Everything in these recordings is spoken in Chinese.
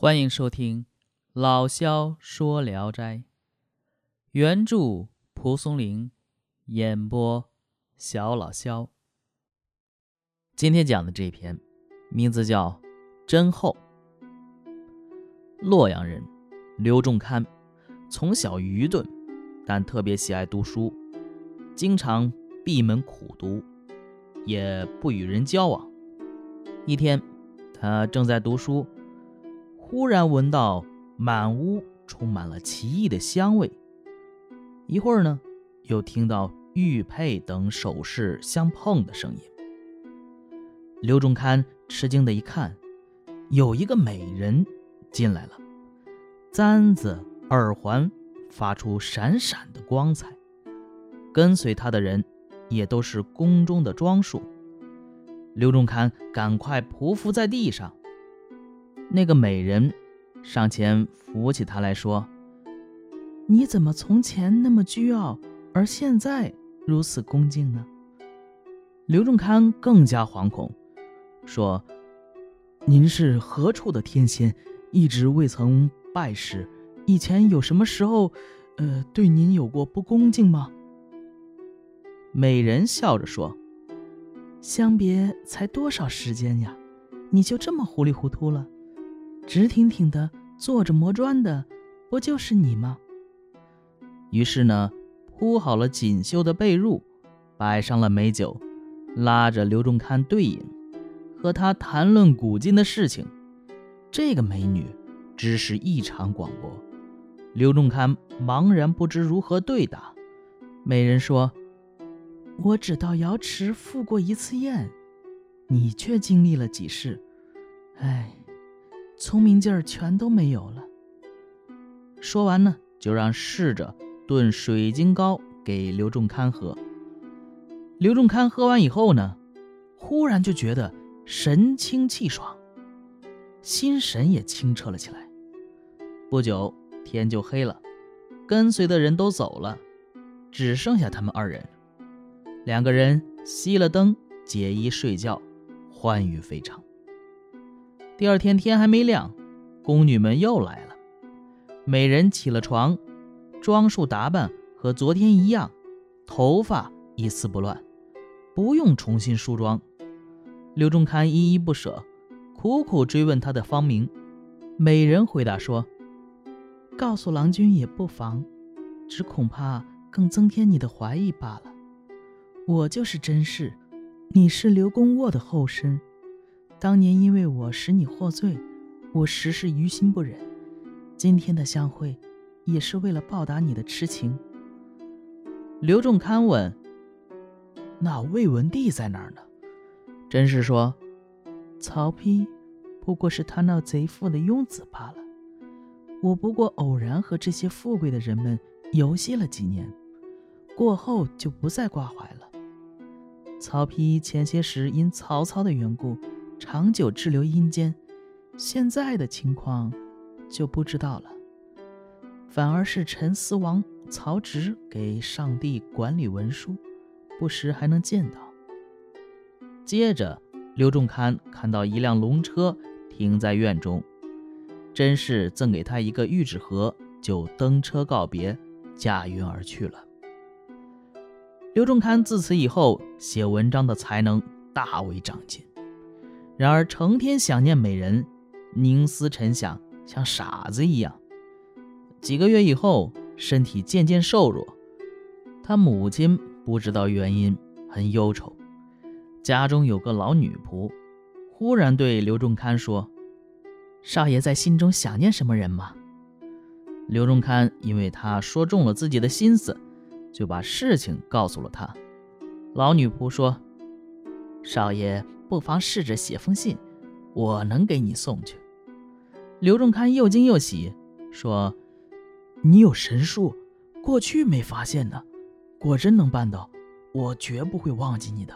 欢迎收听《老萧说聊斋》，原著蒲松龄，演播小老萧。今天讲的这篇名字叫《真厚》。洛阳人刘仲堪从小愚钝，但特别喜爱读书，经常闭门苦读，也不与人交往。一天，他正在读书。忽然闻到满屋充满了奇异的香味。一会儿呢，又听到玉佩等首饰相碰的声音。刘仲堪吃惊的一看，有一个美人进来了，簪子、耳环发出闪闪的光彩，跟随她的人也都是宫中的装束。刘仲堪赶快匍匐在地上。那个美人上前扶起他来说：“你怎么从前那么倨傲，而现在如此恭敬呢？”刘仲堪更加惶恐，说：“您是何处的天仙？一直未曾拜师，以前有什么时候，呃，对您有过不恭敬吗？”美人笑着说：“相别才多少时间呀，你就这么糊里糊涂了？”直挺挺的坐着磨砖的，不就是你吗？于是呢，铺好了锦绣的被褥，摆上了美酒，拉着刘仲堪对饮，和他谈论古今的事情。这个美女知识异常广博，刘仲堪茫然不知如何对答。美人说：“我只到瑶池赴过一次宴，你却经历了几世，哎。”聪明劲儿全都没有了。说完呢，就让侍者炖水晶糕给刘仲堪喝。刘仲堪喝完以后呢，忽然就觉得神清气爽，心神也清澈了起来。不久天就黑了，跟随的人都走了，只剩下他们二人。两个人熄了灯，解衣睡觉，欢愉非常。第二天天还没亮，宫女们又来了。美人起了床，装束打扮和昨天一样，头发一丝不乱，不用重新梳妆。刘仲堪依依不舍，苦苦追问她的芳名。美人回答说：“告诉郎君也不妨，只恐怕更增添你的怀疑罢了。我就是甄氏，你是刘公卧的后身。”当年因为我使你获罪，我实是于心不忍。今天的相会，也是为了报答你的痴情。刘仲堪问：“那魏文帝在哪儿呢？”甄氏说：“曹丕不过是他那贼妇的庸子罢了。我不过偶然和这些富贵的人们游戏了几年，过后就不再挂怀了。曹丕前些时因曹操的缘故。”长久滞留阴间，现在的情况就不知道了。反而是陈思王曹植给上帝管理文书，不时还能见到。接着，刘仲堪看到一辆龙车停在院中，甄氏赠给他一个玉纸盒，就登车告别，驾云而去了。刘仲堪自此以后写文章的才能大为长进。然而，成天想念美人，凝思沉想，像傻子一样。几个月以后，身体渐渐瘦弱。他母亲不知道原因，很忧愁。家中有个老女仆，忽然对刘仲堪说：“少爷在心中想念什么人吗？”刘仲堪因为他说中了自己的心思，就把事情告诉了他。老女仆说：“少爷。”不妨试着写封信，我能给你送去。刘仲堪又惊又喜，说：“你有神术，过去没发现呢。果真能办到，我绝不会忘记你的。”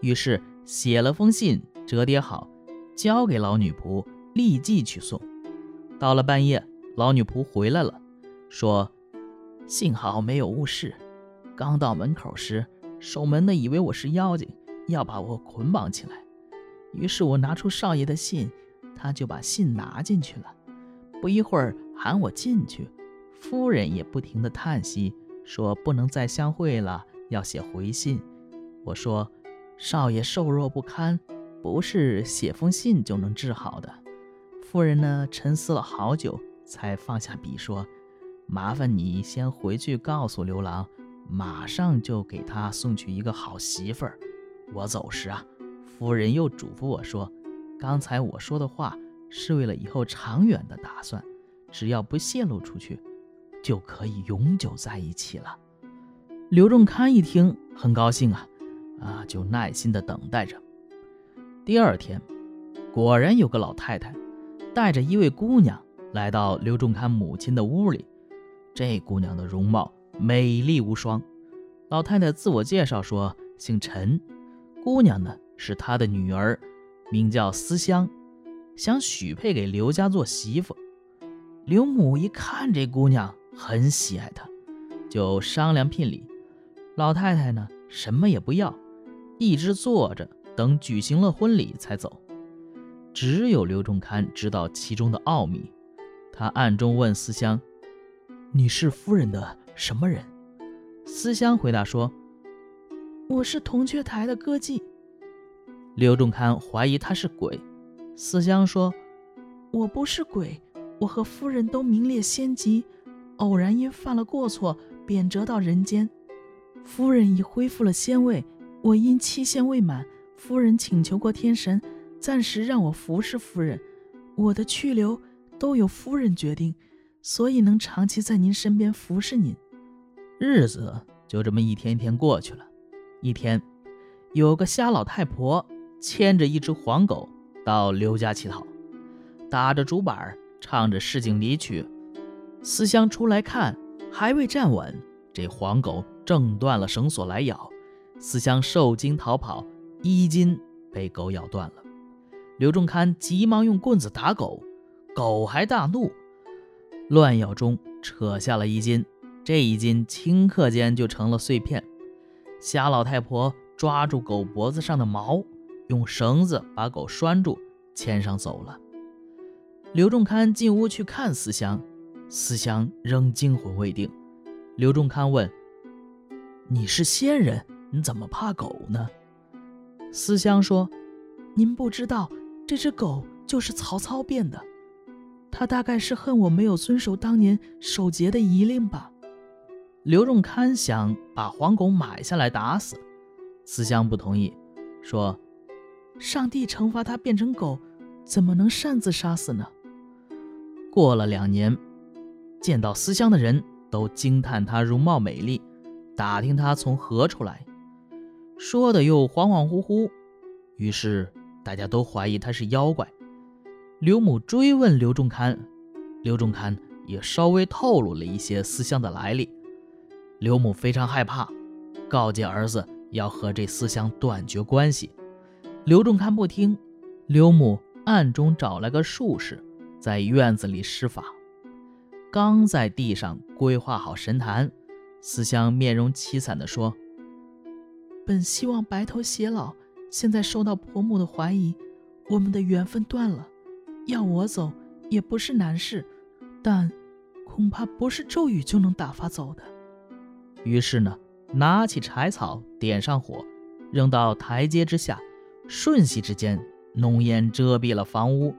于是写了封信，折叠好，交给老女仆，立即去送。到了半夜，老女仆回来了，说：“幸好没有误事。刚到门口时，守门的以为我是妖精。”要把我捆绑起来，于是我拿出少爷的信，他就把信拿进去了。不一会儿喊我进去，夫人也不停地叹息，说不能再相会了，要写回信。我说：“少爷瘦弱不堪，不是写封信就能治好的。”夫人呢，沉思了好久，才放下笔说：“麻烦你先回去告诉刘郎，马上就给他送去一个好媳妇儿。”我走时啊，夫人又嘱咐我说：“刚才我说的话是为了以后长远的打算，只要不泄露出去，就可以永久在一起了。”刘仲堪一听很高兴啊，啊，就耐心的等待着。第二天，果然有个老太太带着一位姑娘来到刘仲堪母亲的屋里。这姑娘的容貌美丽无双。老太太自我介绍说姓陈。姑娘呢是他的女儿，名叫思香，想许配给刘家做媳妇。刘母一看这姑娘很喜爱她，就商量聘礼。老太太呢什么也不要，一直坐着等举行了婚礼才走。只有刘仲堪知道其中的奥秘，他暗中问思香：“你是夫人的什么人？”思香回答说。我是铜雀台的歌妓。刘仲堪怀疑他是鬼，思香说：“我不是鬼，我和夫人都名列仙籍，偶然因犯了过错，贬谪到人间。夫人已恢复了仙位，我因期限未满，夫人请求过天神，暂时让我服侍夫人。我的去留都由夫人决定，所以能长期在您身边服侍您。日子就这么一天一天过去了。”一天，有个瞎老太婆牵着一只黄狗到刘家乞讨，打着竹板唱着市井离曲。思乡出来看，还未站稳，这黄狗挣断了绳索来咬。思乡受惊逃跑，衣襟被狗咬断了。刘仲堪急忙用棍子打狗，狗还大怒，乱咬中扯下了衣襟，这一襟顷刻间就成了碎片。瞎老太婆抓住狗脖子上的毛，用绳子把狗拴住，牵上走了。刘仲堪进屋去看思香，思香仍惊魂未定。刘仲堪问：“你是仙人，你怎么怕狗呢？”思香说：“您不知道，这只狗就是曹操变的，他大概是恨我没有遵守当年守节的遗令吧。”刘仲堪想把黄狗买下来打死，思香不同意，说：“上帝惩罚他变成狗，怎么能擅自杀死呢？”过了两年，见到思香的人都惊叹她容貌美丽，打听她从何处来，说的又恍恍惚惚，于是大家都怀疑她是妖怪。刘母追问刘仲堪，刘仲堪也稍微透露了一些思香的来历。刘母非常害怕，告诫儿子要和这思乡断绝关系。刘仲堪不听，刘母暗中找来个术士，在院子里施法。刚在地上规划好神坛，思乡面容凄惨地说：“本希望白头偕老，现在受到婆母的怀疑，我们的缘分断了。要我走也不是难事，但恐怕不是咒语就能打发走的。”于是呢，拿起柴草，点上火，扔到台阶之下，瞬息之间，浓烟遮蔽了房屋，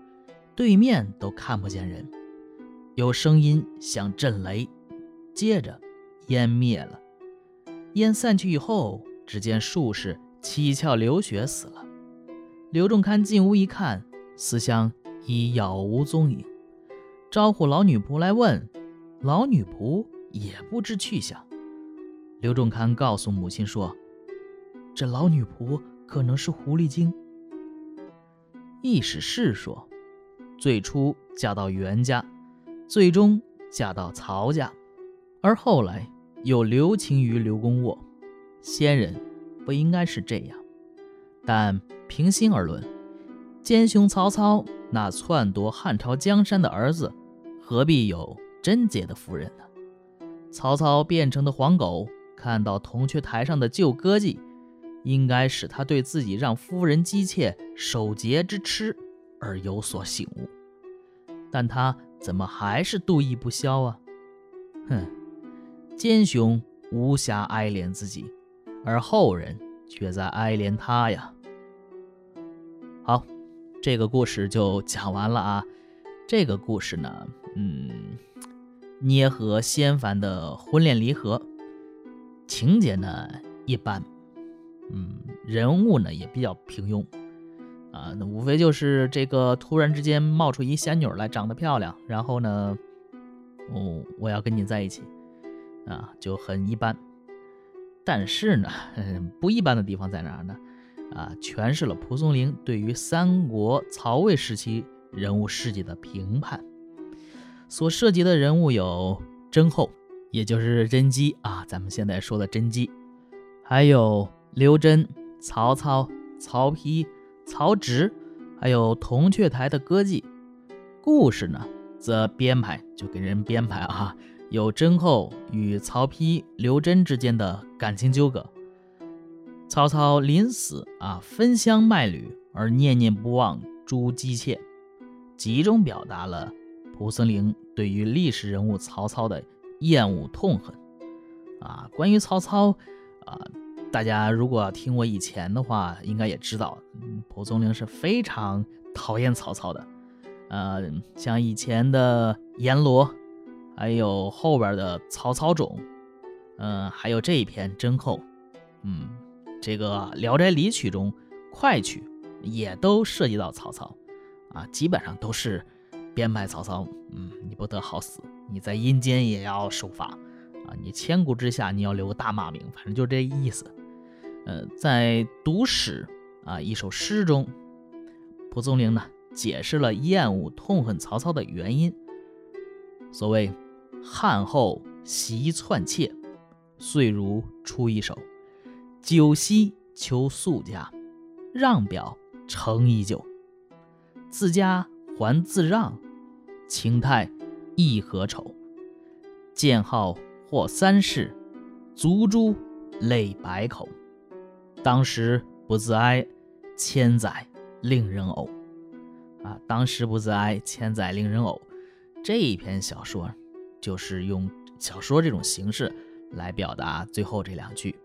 对面都看不见人。有声音像震雷，接着烟灭了。烟散去以后，只见术士七窍流血死了。刘仲堪进屋一看，思乡已杳无踪影，招呼老女仆来问，老女仆也不知去向。刘仲堪告诉母亲说：“这老女仆可能是狐狸精。”意史是说，最初嫁到袁家，最终嫁到曹家，而后来又留情于刘公沃。先人不应该是这样。但平心而论，奸雄曹操那篡夺汉朝江山的儿子，何必有贞洁的夫人呢？曹操变成的黄狗。看到铜雀台上的旧歌妓，应该使他对自己让夫人姬妾守节之痴而有所醒悟，但他怎么还是妒意不消啊？哼，奸雄无暇哀怜自己，而后人却在哀怜他呀。好，这个故事就讲完了啊。这个故事呢，嗯，捏合仙凡的婚恋离合，情节呢一般，嗯，人物呢也比较平庸。啊，那无非就是这个突然之间冒出一仙女来，长得漂亮，然后呢，哦，我要跟你在一起，啊，就很一般。但是呢，不一般的地方在哪儿呢？啊，诠释了蒲松龄对于三国曹魏时期人物事迹的评判。所涉及的人物有甄后，也就是甄姬啊，咱们现在说的甄姬，还有刘桢、曹操、曹丕。曹植，还有铜雀台的歌妓，故事呢，则编排就给人编排啊，有甄后与曹丕、刘桢之间的感情纠葛。曹操临死啊，分香卖履而念念不忘朱姬妾，集中表达了蒲松龄对于历史人物曹操的厌恶痛恨。啊，关于曹操，啊。大家如果听我以前的话，应该也知道，蒲松龄是非常讨厌曹操的。呃，像以前的阎罗，还有后边的曹操冢，嗯，还有这一篇甄后，嗯，这个《聊斋离曲》中快曲也都涉及到曹操，啊，基本上都是编排曹操，嗯，你不得好死，你在阴间也要受罚，啊，你千古之下你要留个大骂名，反正就这意思。呃，在读史啊一首诗中，蒲松龄呢解释了厌恶痛恨曹操的原因。所谓汉后习篡窃，遂如出一手；酒席求宿家，让表成已久。自家还自让，情态亦何愁？见号或三世，足诛泪百口。当时不自哀，千载令人呕。啊，当时不自哀，千载令人呕。这一篇小说就是用小说这种形式来表达最后这两句。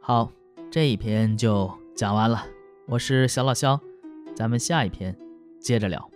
好，这一篇就讲完了。我是小老肖，咱们下一篇接着聊。